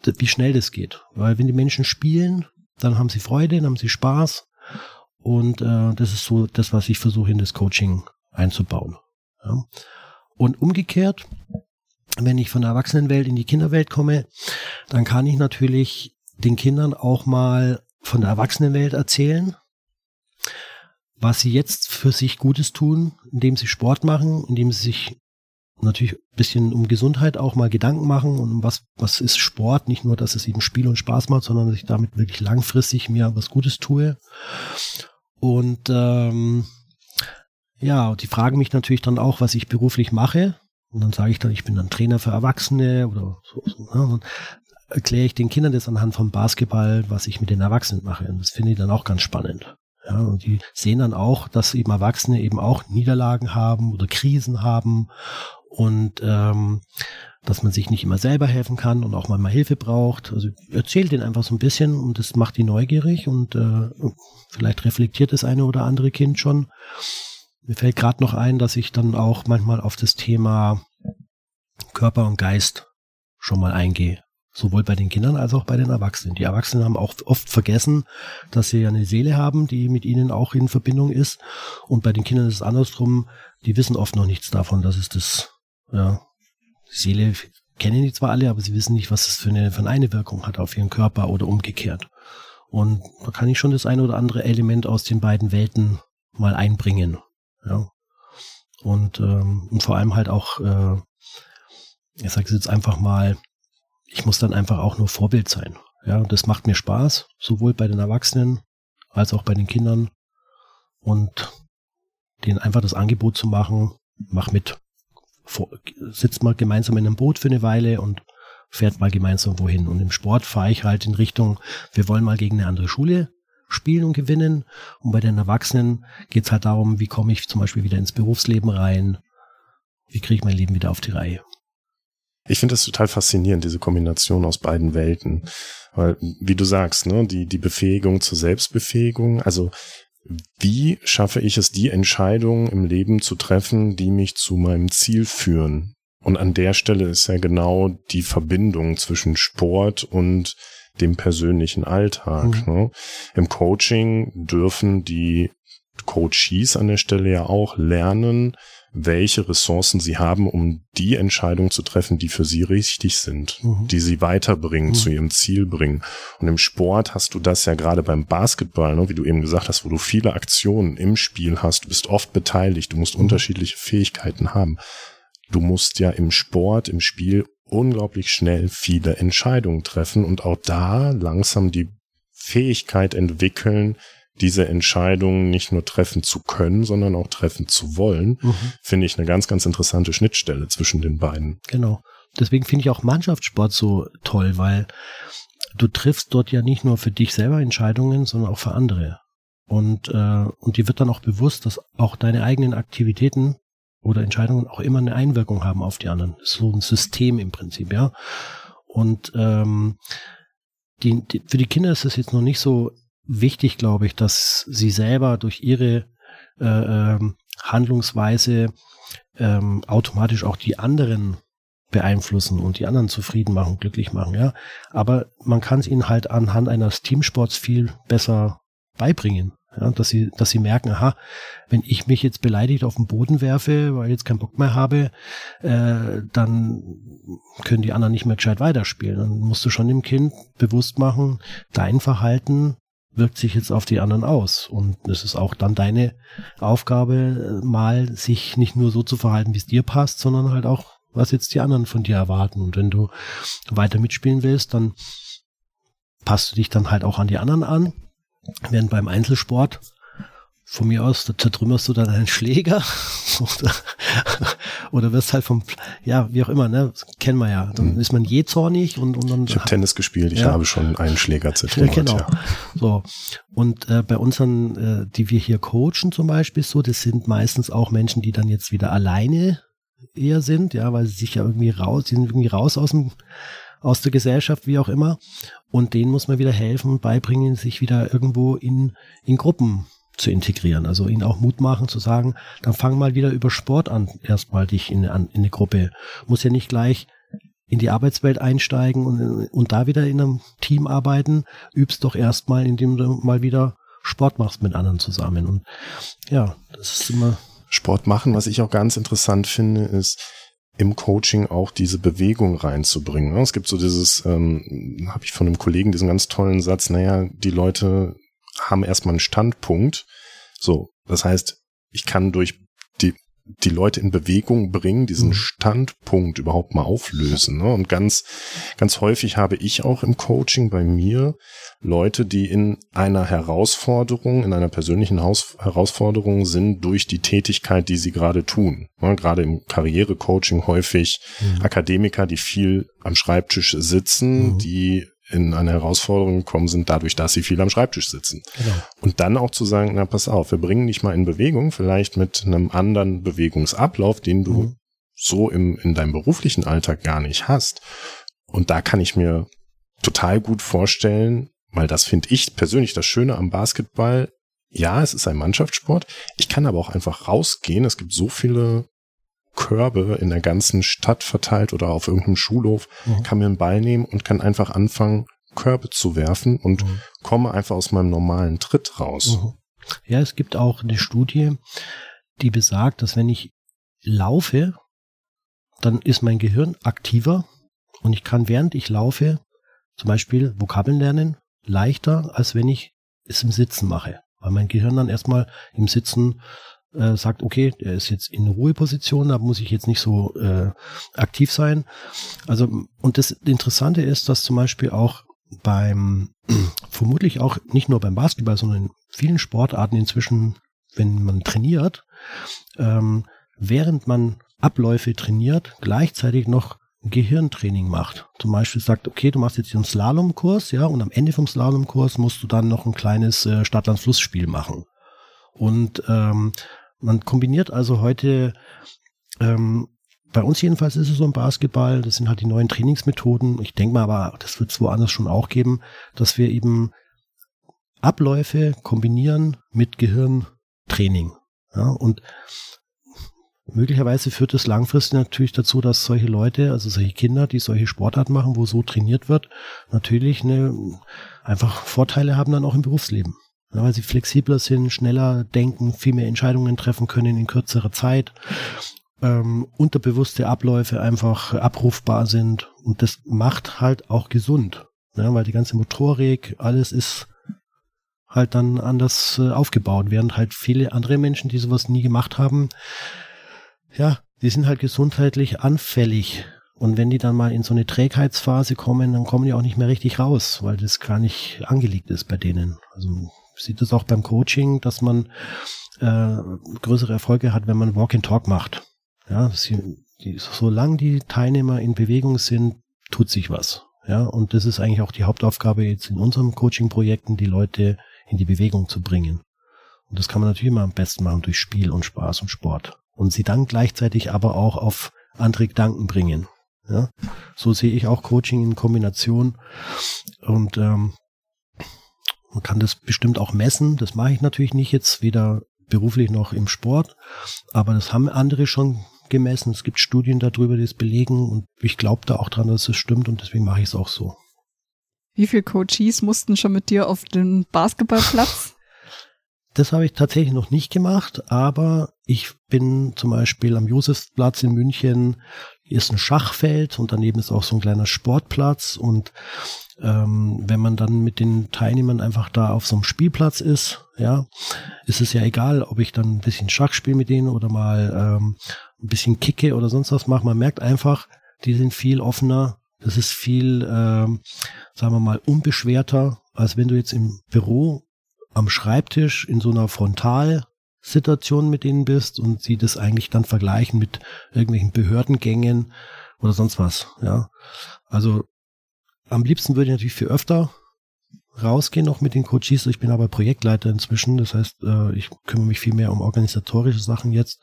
wie schnell das geht. Weil wenn die Menschen spielen, dann haben sie Freude, dann haben sie Spaß und äh, das ist so das, was ich versuche in das Coaching einzubauen. Ja. Und umgekehrt, wenn ich von der Erwachsenenwelt in die Kinderwelt komme, dann kann ich natürlich den Kindern auch mal von der Erwachsenenwelt erzählen, was sie jetzt für sich Gutes tun, indem sie Sport machen, indem sie sich natürlich ein bisschen um Gesundheit auch mal Gedanken machen und um was, was ist Sport, nicht nur, dass es eben Spiel und Spaß macht, sondern dass ich damit wirklich langfristig mir was Gutes tue. Und ähm, ja, die fragen mich natürlich dann auch, was ich beruflich mache. Und dann sage ich dann, ich bin dann Trainer für Erwachsene oder so. so ne? Erkläre ich den Kindern das anhand vom Basketball, was ich mit den Erwachsenen mache. Und das finde ich dann auch ganz spannend. Ja, und die sehen dann auch, dass eben Erwachsene eben auch Niederlagen haben oder Krisen haben und ähm, dass man sich nicht immer selber helfen kann und auch mal, mal Hilfe braucht. Also erzählt denen einfach so ein bisschen und das macht die neugierig und äh, vielleicht reflektiert das eine oder andere Kind schon. Mir fällt gerade noch ein, dass ich dann auch manchmal auf das Thema Körper und Geist schon mal eingehe. Sowohl bei den Kindern als auch bei den Erwachsenen. Die Erwachsenen haben auch oft vergessen, dass sie ja eine Seele haben, die mit ihnen auch in Verbindung ist. Und bei den Kindern ist es andersrum. Die wissen oft noch nichts davon, dass es das, ja, die Seele kennen die zwar alle, aber sie wissen nicht, was es für eine, für eine Wirkung hat auf ihren Körper oder umgekehrt. Und da kann ich schon das eine oder andere Element aus den beiden Welten mal einbringen. Ja. Und, ähm, und vor allem halt auch, äh, ich sage es jetzt einfach mal, ich muss dann einfach auch nur Vorbild sein. Ja, und das macht mir Spaß, sowohl bei den Erwachsenen als auch bei den Kindern. Und denen einfach das Angebot zu machen, mach mit. Vor, sitzt mal gemeinsam in einem Boot für eine Weile und fährt mal gemeinsam wohin. Und im Sport fahre ich halt in Richtung, wir wollen mal gegen eine andere Schule spielen und gewinnen. Und bei den Erwachsenen geht es halt darum, wie komme ich zum Beispiel wieder ins Berufsleben rein, wie kriege ich mein Leben wieder auf die Reihe. Ich finde das total faszinierend, diese Kombination aus beiden Welten. Weil, wie du sagst, ne, die, die Befähigung zur Selbstbefähigung, also wie schaffe ich es, die Entscheidungen im Leben zu treffen, die mich zu meinem Ziel führen? Und an der Stelle ist ja genau die Verbindung zwischen Sport und dem persönlichen Alltag. Mhm. Ne? Im Coaching dürfen die Coaches an der Stelle ja auch lernen, welche Ressourcen sie haben, um die Entscheidungen zu treffen, die für sie richtig sind, mhm. die sie weiterbringen, mhm. zu ihrem Ziel bringen. Und im Sport hast du das ja gerade beim Basketball, ne, wie du eben gesagt hast, wo du viele Aktionen im Spiel hast, du bist oft beteiligt, du musst mhm. unterschiedliche Fähigkeiten haben. Du musst ja im Sport, im Spiel unglaublich schnell viele Entscheidungen treffen und auch da langsam die Fähigkeit entwickeln, diese Entscheidungen nicht nur treffen zu können, sondern auch treffen zu wollen, mhm. finde ich eine ganz, ganz interessante Schnittstelle zwischen den beiden. Genau. Deswegen finde ich auch Mannschaftssport so toll, weil du triffst dort ja nicht nur für dich selber Entscheidungen, sondern auch für andere. Und, äh, und dir wird dann auch bewusst, dass auch deine eigenen Aktivitäten oder Entscheidungen auch immer eine Einwirkung haben auf die anderen. Das ist so ein System im Prinzip, ja. Und ähm, die, die, für die Kinder ist es jetzt noch nicht so wichtig, glaube ich, dass sie selber durch ihre äh, ähm, Handlungsweise ähm, automatisch auch die anderen beeinflussen und die anderen zufrieden machen, glücklich machen, ja. Aber man kann es ihnen halt anhand eines Teamsports viel besser beibringen. Ja, dass sie, dass sie merken, aha, wenn ich mich jetzt beleidigt auf den Boden werfe, weil ich jetzt keinen Bock mehr habe, äh, dann können die anderen nicht mehr gescheit weiterspielen. Dann musst du schon dem Kind bewusst machen, dein Verhalten wirkt sich jetzt auf die anderen aus. Und es ist auch dann deine Aufgabe, mal sich nicht nur so zu verhalten, wie es dir passt, sondern halt auch, was jetzt die anderen von dir erwarten. Und wenn du weiter mitspielen willst, dann passt du dich dann halt auch an die anderen an. Während beim Einzelsport von mir aus, da zertrümmerst du dann einen Schläger *laughs* oder, oder wirst halt vom, ja, wie auch immer, ne, kennen wir ja. Dann hm. ist man je zornig und, und dann. Ich habe Tennis gespielt, ich ja. habe schon einen Schläger zertrümmert. Ja, genau. Ja. So. Und äh, bei unseren, äh, die wir hier coachen zum Beispiel so, das sind meistens auch Menschen, die dann jetzt wieder alleine eher sind, ja, weil sie sich ja irgendwie raus, die sind irgendwie raus aus dem, aus der Gesellschaft, wie auch immer. Und denen muss man wieder helfen und beibringen, sich wieder irgendwo in, in Gruppen zu integrieren. Also ihnen auch Mut machen zu sagen, dann fang mal wieder über Sport an, erstmal dich in, in eine Gruppe. Muss ja nicht gleich in die Arbeitswelt einsteigen und, und da wieder in einem Team arbeiten. Übst doch erstmal, indem du mal wieder Sport machst mit anderen zusammen. Und ja, das ist immer. Sport machen, was ich auch ganz interessant finde, ist, im Coaching auch diese Bewegung reinzubringen. Es gibt so dieses, ähm, habe ich von einem Kollegen diesen ganz tollen Satz, naja, die Leute haben erstmal einen Standpunkt. So, das heißt, ich kann durch die, die Leute in Bewegung bringen, diesen mhm. Standpunkt überhaupt mal auflösen. Ne? Und ganz, ganz häufig habe ich auch im Coaching bei mir Leute, die in einer Herausforderung, in einer persönlichen Haus Herausforderung sind durch die Tätigkeit, die sie gerade tun. Ne? Gerade im Karrierecoaching häufig mhm. Akademiker, die viel am Schreibtisch sitzen, mhm. die in eine Herausforderung gekommen sind, dadurch, dass sie viel am Schreibtisch sitzen. Genau. Und dann auch zu sagen, na pass auf, wir bringen dich mal in Bewegung, vielleicht mit einem anderen Bewegungsablauf, den du mhm. so im, in deinem beruflichen Alltag gar nicht hast. Und da kann ich mir total gut vorstellen, weil das finde ich persönlich das Schöne am Basketball. Ja, es ist ein Mannschaftssport. Ich kann aber auch einfach rausgehen. Es gibt so viele Körbe in der ganzen Stadt verteilt oder auf irgendeinem Schulhof, mhm. kann mir einen Ball nehmen und kann einfach anfangen, Körbe zu werfen und mhm. komme einfach aus meinem normalen Tritt raus. Mhm. Ja, es gibt auch eine Studie, die besagt, dass wenn ich laufe, dann ist mein Gehirn aktiver und ich kann während ich laufe zum Beispiel Vokabeln lernen, leichter, als wenn ich es im Sitzen mache. Weil mein Gehirn dann erstmal im Sitzen äh, sagt, okay, er ist jetzt in Ruheposition, da muss ich jetzt nicht so äh, aktiv sein. Also, und das Interessante ist, dass zum Beispiel auch beim, *clears throat* vermutlich auch nicht nur beim Basketball, sondern in vielen Sportarten inzwischen, wenn man trainiert, ähm, während man Abläufe trainiert, gleichzeitig noch Gehirntraining macht. Zum Beispiel sagt, okay, du machst jetzt einen Slalomkurs, ja, und am Ende vom Slalomkurs musst du dann noch ein kleines äh, Stadtland-Flussspiel machen. Und ähm, man kombiniert also heute, ähm, bei uns jedenfalls ist es so im Basketball, das sind halt die neuen Trainingsmethoden. Ich denke mal aber, das wird es woanders schon auch geben, dass wir eben Abläufe kombinieren mit Gehirntraining. Ja, und möglicherweise führt es langfristig natürlich dazu, dass solche Leute, also solche Kinder, die solche Sportarten machen, wo so trainiert wird, natürlich eine, einfach Vorteile haben dann auch im Berufsleben weil sie flexibler sind, schneller denken, viel mehr Entscheidungen treffen können in kürzerer Zeit, ähm, unterbewusste Abläufe einfach abrufbar sind. Und das macht halt auch gesund, ja, weil die ganze Motorik, alles ist halt dann anders äh, aufgebaut, während halt viele andere Menschen, die sowas nie gemacht haben, ja, die sind halt gesundheitlich anfällig. Und wenn die dann mal in so eine Trägheitsphase kommen, dann kommen die auch nicht mehr richtig raus, weil das gar nicht angelegt ist bei denen. Also sieht es auch beim Coaching, dass man äh, größere Erfolge hat, wenn man Walk and Talk macht. Ja, sie, die, solange die Teilnehmer in Bewegung sind, tut sich was. Ja, und das ist eigentlich auch die Hauptaufgabe jetzt in unseren Coaching-Projekten, die Leute in die Bewegung zu bringen. Und das kann man natürlich immer am besten machen durch Spiel und Spaß und Sport. Und sie dann gleichzeitig aber auch auf andere Gedanken bringen. Ja, so sehe ich auch Coaching in Kombination. Und ähm, man kann das bestimmt auch messen. Das mache ich natürlich nicht jetzt weder beruflich noch im Sport, aber das haben andere schon gemessen. Es gibt Studien darüber, die es belegen und ich glaube da auch dran, dass es stimmt und deswegen mache ich es auch so. Wie viele Coaches mussten schon mit dir auf den Basketballplatz? *laughs* Das habe ich tatsächlich noch nicht gemacht, aber ich bin zum Beispiel am Josefsplatz in München, ist ein Schachfeld und daneben ist auch so ein kleiner Sportplatz und ähm, wenn man dann mit den Teilnehmern einfach da auf so einem Spielplatz ist, ja, ist es ja egal, ob ich dann ein bisschen Schach spiele mit denen oder mal ähm, ein bisschen kicke oder sonst was mache. Man merkt einfach, die sind viel offener. Das ist viel, ähm, sagen wir mal, unbeschwerter, als wenn du jetzt im Büro am Schreibtisch in so einer Frontalsituation mit denen bist und sie das eigentlich dann vergleichen mit irgendwelchen Behördengängen oder sonst was, ja. Also am liebsten würde ich natürlich viel öfter rausgehen noch mit den Coaches. Ich bin aber Projektleiter inzwischen, das heißt, äh, ich kümmere mich viel mehr um organisatorische Sachen jetzt.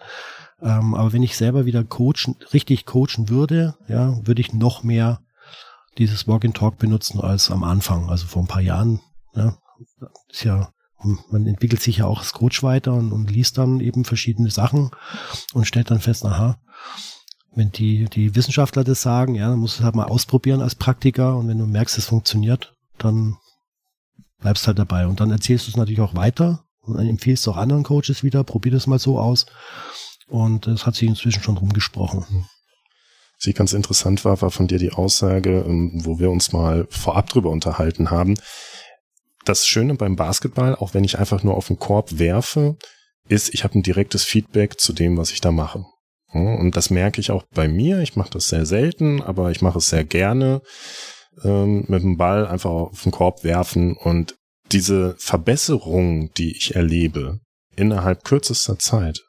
Ähm, aber wenn ich selber wieder coachen, richtig coachen würde, ja, würde ich noch mehr dieses Walk and Talk benutzen als am Anfang, also vor ein paar Jahren. Ja, ist ja, man entwickelt sich ja auch als Coach weiter und, und liest dann eben verschiedene Sachen und stellt dann fest, aha, wenn die, die Wissenschaftler das sagen, ja, dann musst du es halt mal ausprobieren als Praktiker und wenn du merkst, es funktioniert, dann bleibst halt dabei. Und dann erzählst du es natürlich auch weiter und dann empfiehlst du auch anderen Coaches wieder, probier das mal so aus. Und es hat sich inzwischen schon rumgesprochen. Was ich ganz interessant war, war von dir die Aussage, ähm, wo wir uns mal vorab drüber unterhalten haben. Das Schöne beim Basketball, auch wenn ich einfach nur auf den Korb werfe, ist, ich habe ein direktes Feedback zu dem, was ich da mache. Und das merke ich auch bei mir. Ich mache das sehr selten, aber ich mache es sehr gerne. Ähm, mit dem Ball einfach auf den Korb werfen und diese Verbesserung, die ich erlebe, innerhalb kürzester Zeit,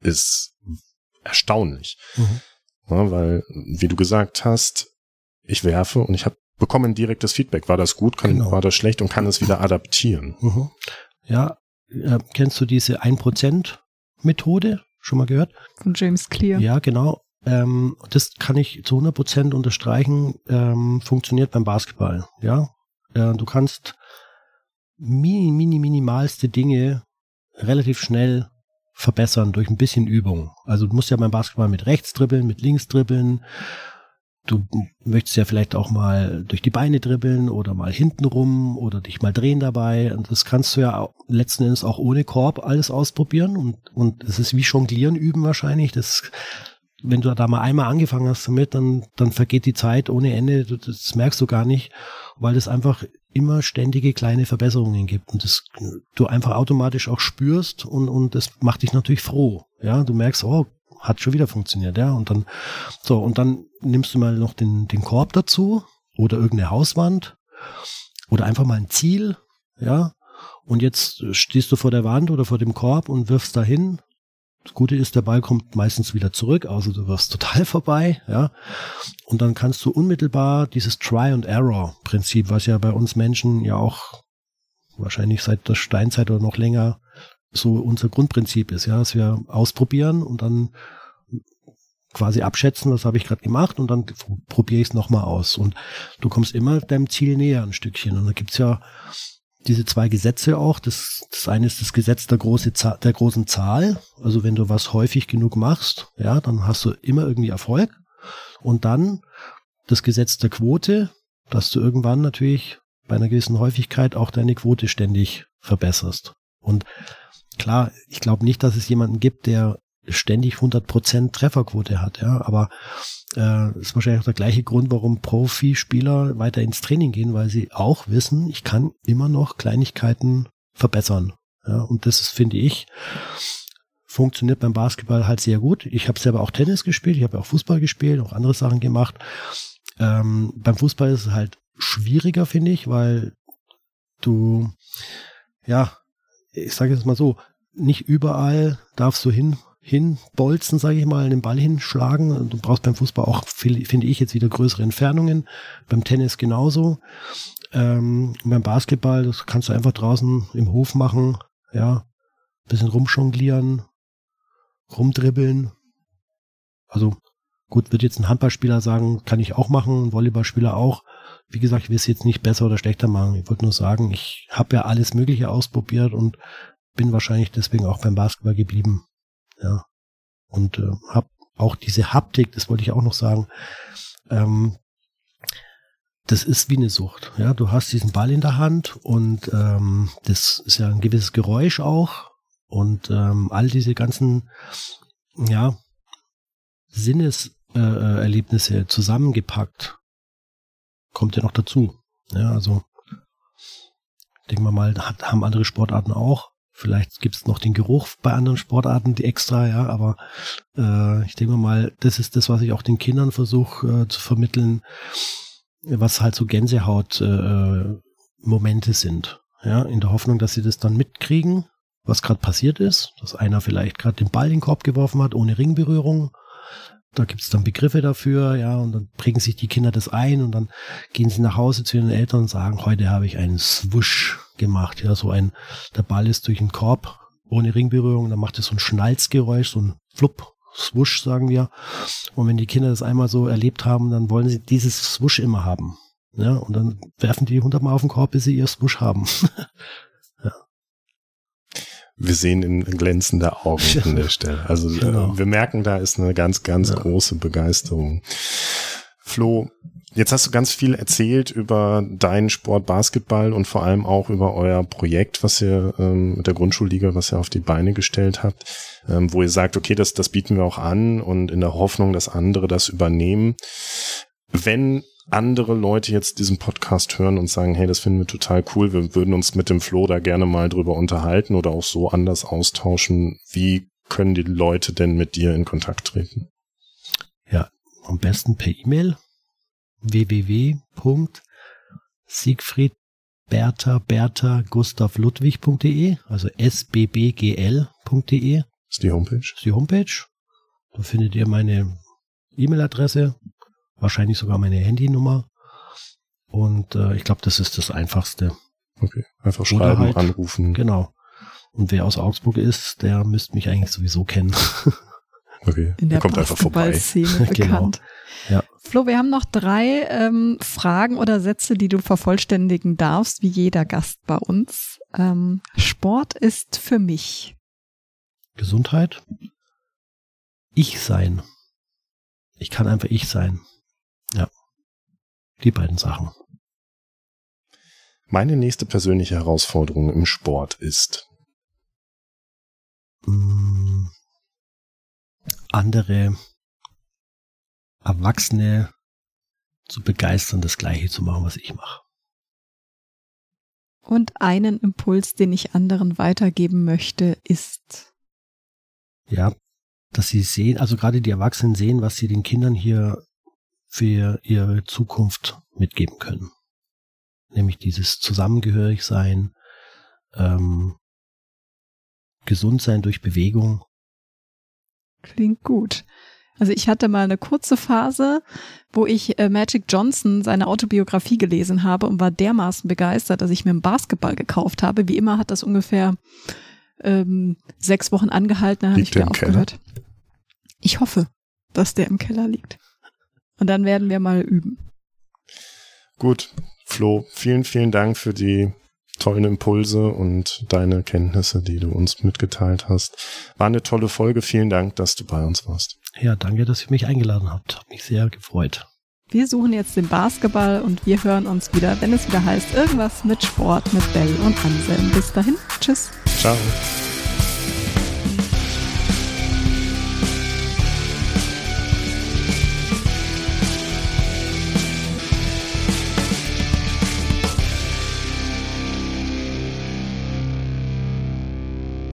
ist erstaunlich. Mhm. Ja, weil, wie du gesagt hast, ich werfe und ich habe bekomme ein direktes Feedback. War das gut, kann, genau. war das schlecht und kann es wieder adaptieren. Mhm. Ja, äh, kennst du diese 1%-Methode? Schon mal gehört? Von James Clear. Ja, genau. Ähm, das kann ich zu 100% unterstreichen. Ähm, funktioniert beim Basketball. Ja, äh, du kannst mini, mini, minimalste Dinge relativ schnell verbessern durch ein bisschen Übung. Also du musst ja beim Basketball mit rechts dribbeln, mit links dribbeln. Du möchtest ja vielleicht auch mal durch die Beine dribbeln oder mal hinten rum oder dich mal drehen dabei. Und das kannst du ja letzten Endes auch ohne Korb alles ausprobieren. Und, und es ist wie Jonglieren üben wahrscheinlich. Das, wenn du da mal einmal angefangen hast damit, dann, dann vergeht die Zeit ohne Ende. Das merkst du gar nicht, weil das einfach immer ständige kleine Verbesserungen gibt und das du einfach automatisch auch spürst und, und das macht dich natürlich froh. Ja, du merkst, oh, hat schon wieder funktioniert, ja, und dann, so, und dann nimmst du mal noch den, den Korb dazu oder irgendeine Hauswand oder einfach mal ein Ziel, ja, und jetzt stehst du vor der Wand oder vor dem Korb und wirfst dahin. Das Gute ist, der Ball kommt meistens wieder zurück, außer du wirst total *laughs* vorbei, ja. Und dann kannst du unmittelbar dieses Try and Error Prinzip, was ja bei uns Menschen ja auch wahrscheinlich seit der Steinzeit oder noch länger so unser Grundprinzip ist, ja, dass wir ausprobieren und dann quasi abschätzen, was habe ich gerade gemacht und dann probiere ich es nochmal aus. Und du kommst immer deinem Ziel näher ein Stückchen. Und da gibt's ja diese zwei Gesetze auch. Das, das eine ist das Gesetz der, große der großen Zahl. Also wenn du was häufig genug machst, ja, dann hast du immer irgendwie Erfolg. Und dann das Gesetz der Quote, dass du irgendwann natürlich bei einer gewissen Häufigkeit auch deine Quote ständig verbesserst. Und klar, ich glaube nicht, dass es jemanden gibt, der ständig 100% Trefferquote hat, ja, aber äh, ist wahrscheinlich auch der gleiche Grund, warum Profispieler weiter ins Training gehen, weil sie auch wissen, ich kann immer noch Kleinigkeiten verbessern. Ja, und das finde ich, funktioniert beim Basketball halt sehr gut. Ich habe selber auch Tennis gespielt, ich habe auch Fußball gespielt, auch andere Sachen gemacht. Ähm, beim Fußball ist es halt schwieriger, finde ich, weil du, ja, ich sage jetzt mal so, nicht überall darfst du hin hinbolzen, sage ich mal, den Ball hinschlagen. Du brauchst beim Fußball auch, finde ich, jetzt wieder größere Entfernungen. Beim Tennis genauso. Ähm, beim Basketball, das kannst du einfach draußen im Hof machen, ja, bisschen rumjonglieren, rumdribbeln. Also gut, wird jetzt ein Handballspieler sagen, kann ich auch machen, ein Volleyballspieler auch. Wie gesagt, ich will es jetzt nicht besser oder schlechter machen. Ich wollte nur sagen, ich habe ja alles Mögliche ausprobiert und bin wahrscheinlich deswegen auch beim Basketball geblieben. Ja. Und äh, hab auch diese Haptik, das wollte ich auch noch sagen, ähm, das ist wie eine Sucht. Ja, du hast diesen Ball in der Hand und ähm, das ist ja ein gewisses Geräusch auch und ähm, all diese ganzen ja Sinneserlebnisse äh, zusammengepackt kommt ja noch dazu. Ja, also denken wir mal, hat, haben andere Sportarten auch. Vielleicht gibt es noch den Geruch bei anderen Sportarten, die extra, ja, aber äh, ich denke mal, das ist das, was ich auch den Kindern versuche äh, zu vermitteln, was halt so Gänsehaut-Momente äh, sind. Ja, in der Hoffnung, dass sie das dann mitkriegen, was gerade passiert ist, dass einer vielleicht gerade den Ball in den Korb geworfen hat, ohne Ringberührung. Da gibt es dann Begriffe dafür, ja, und dann prägen sich die Kinder das ein und dann gehen sie nach Hause zu ihren Eltern und sagen, heute habe ich einen Swush gemacht. Ja, so ein, der Ball ist durch den Korb ohne Ringberührung, dann macht es so ein Schnalzgeräusch, so ein Flupp, Swush, sagen wir. Und wenn die Kinder das einmal so erlebt haben, dann wollen sie dieses Swush immer haben. Ja, und dann werfen die hundertmal auf den Korb, bis sie ihr Swush haben. *laughs* Wir sehen in glänzende Augen an der Stelle. Also äh, genau. wir merken, da ist eine ganz, ganz ja. große Begeisterung Flo, jetzt hast du ganz viel erzählt über deinen Sport Basketball und vor allem auch über euer Projekt, was ihr ähm, mit der Grundschulliga, was ihr auf die Beine gestellt habt, ähm, wo ihr sagt, okay, das, das bieten wir auch an und in der Hoffnung, dass andere das übernehmen. Wenn andere Leute jetzt diesen Podcast hören und sagen, hey, das finden wir total cool, wir würden uns mit dem Flo da gerne mal drüber unterhalten oder auch so anders austauschen, wie können die Leute denn mit dir in Kontakt treten? Ja, am besten per E-Mail www.siegfried Bertha Bertha Gustav Ludwig.de, also sbbgl.de. Ist die Homepage? Ist die Homepage. Da findet ihr meine E-Mail-Adresse, wahrscheinlich sogar meine Handynummer. Und äh, ich glaube, das ist das Einfachste. Okay, einfach schreiben, halt, anrufen. Genau. Und wer aus Augsburg ist, der müsste mich eigentlich sowieso kennen. *laughs* Okay, in der kommt einfach vorbei. *laughs* Bekannt. Genau. Ja. Flo, wir haben noch drei ähm, Fragen oder Sätze, die du vervollständigen darfst, wie jeder Gast bei uns. Ähm, Sport ist für mich Gesundheit, ich sein. Ich kann einfach ich sein. Die beiden Sachen. Meine nächste persönliche Herausforderung im Sport ist mm, andere Erwachsene zu begeistern, das Gleiche zu machen, was ich mache. Und einen Impuls, den ich anderen weitergeben möchte, ist. Ja, dass sie sehen, also gerade die Erwachsenen sehen, was sie den Kindern hier für ihre Zukunft mitgeben können. Nämlich dieses Zusammengehörig sein, ähm, gesund sein durch Bewegung. Klingt gut. Also ich hatte mal eine kurze Phase, wo ich äh, Magic Johnson seine Autobiografie gelesen habe und war dermaßen begeistert, dass ich mir einen Basketball gekauft habe. Wie immer hat das ungefähr ähm, sechs Wochen angehalten, dann habe ich wieder aufgehört. Keller? Ich hoffe, dass der im Keller liegt. Und dann werden wir mal üben. Gut, Flo, vielen, vielen Dank für die tollen Impulse und deine Kenntnisse, die du uns mitgeteilt hast. War eine tolle Folge. Vielen Dank, dass du bei uns warst. Ja, danke, dass ihr mich eingeladen habt. Hat mich sehr gefreut. Wir suchen jetzt den Basketball und wir hören uns wieder, wenn es wieder heißt, irgendwas mit Sport mit Bell und Anselm. Bis dahin, tschüss. Ciao.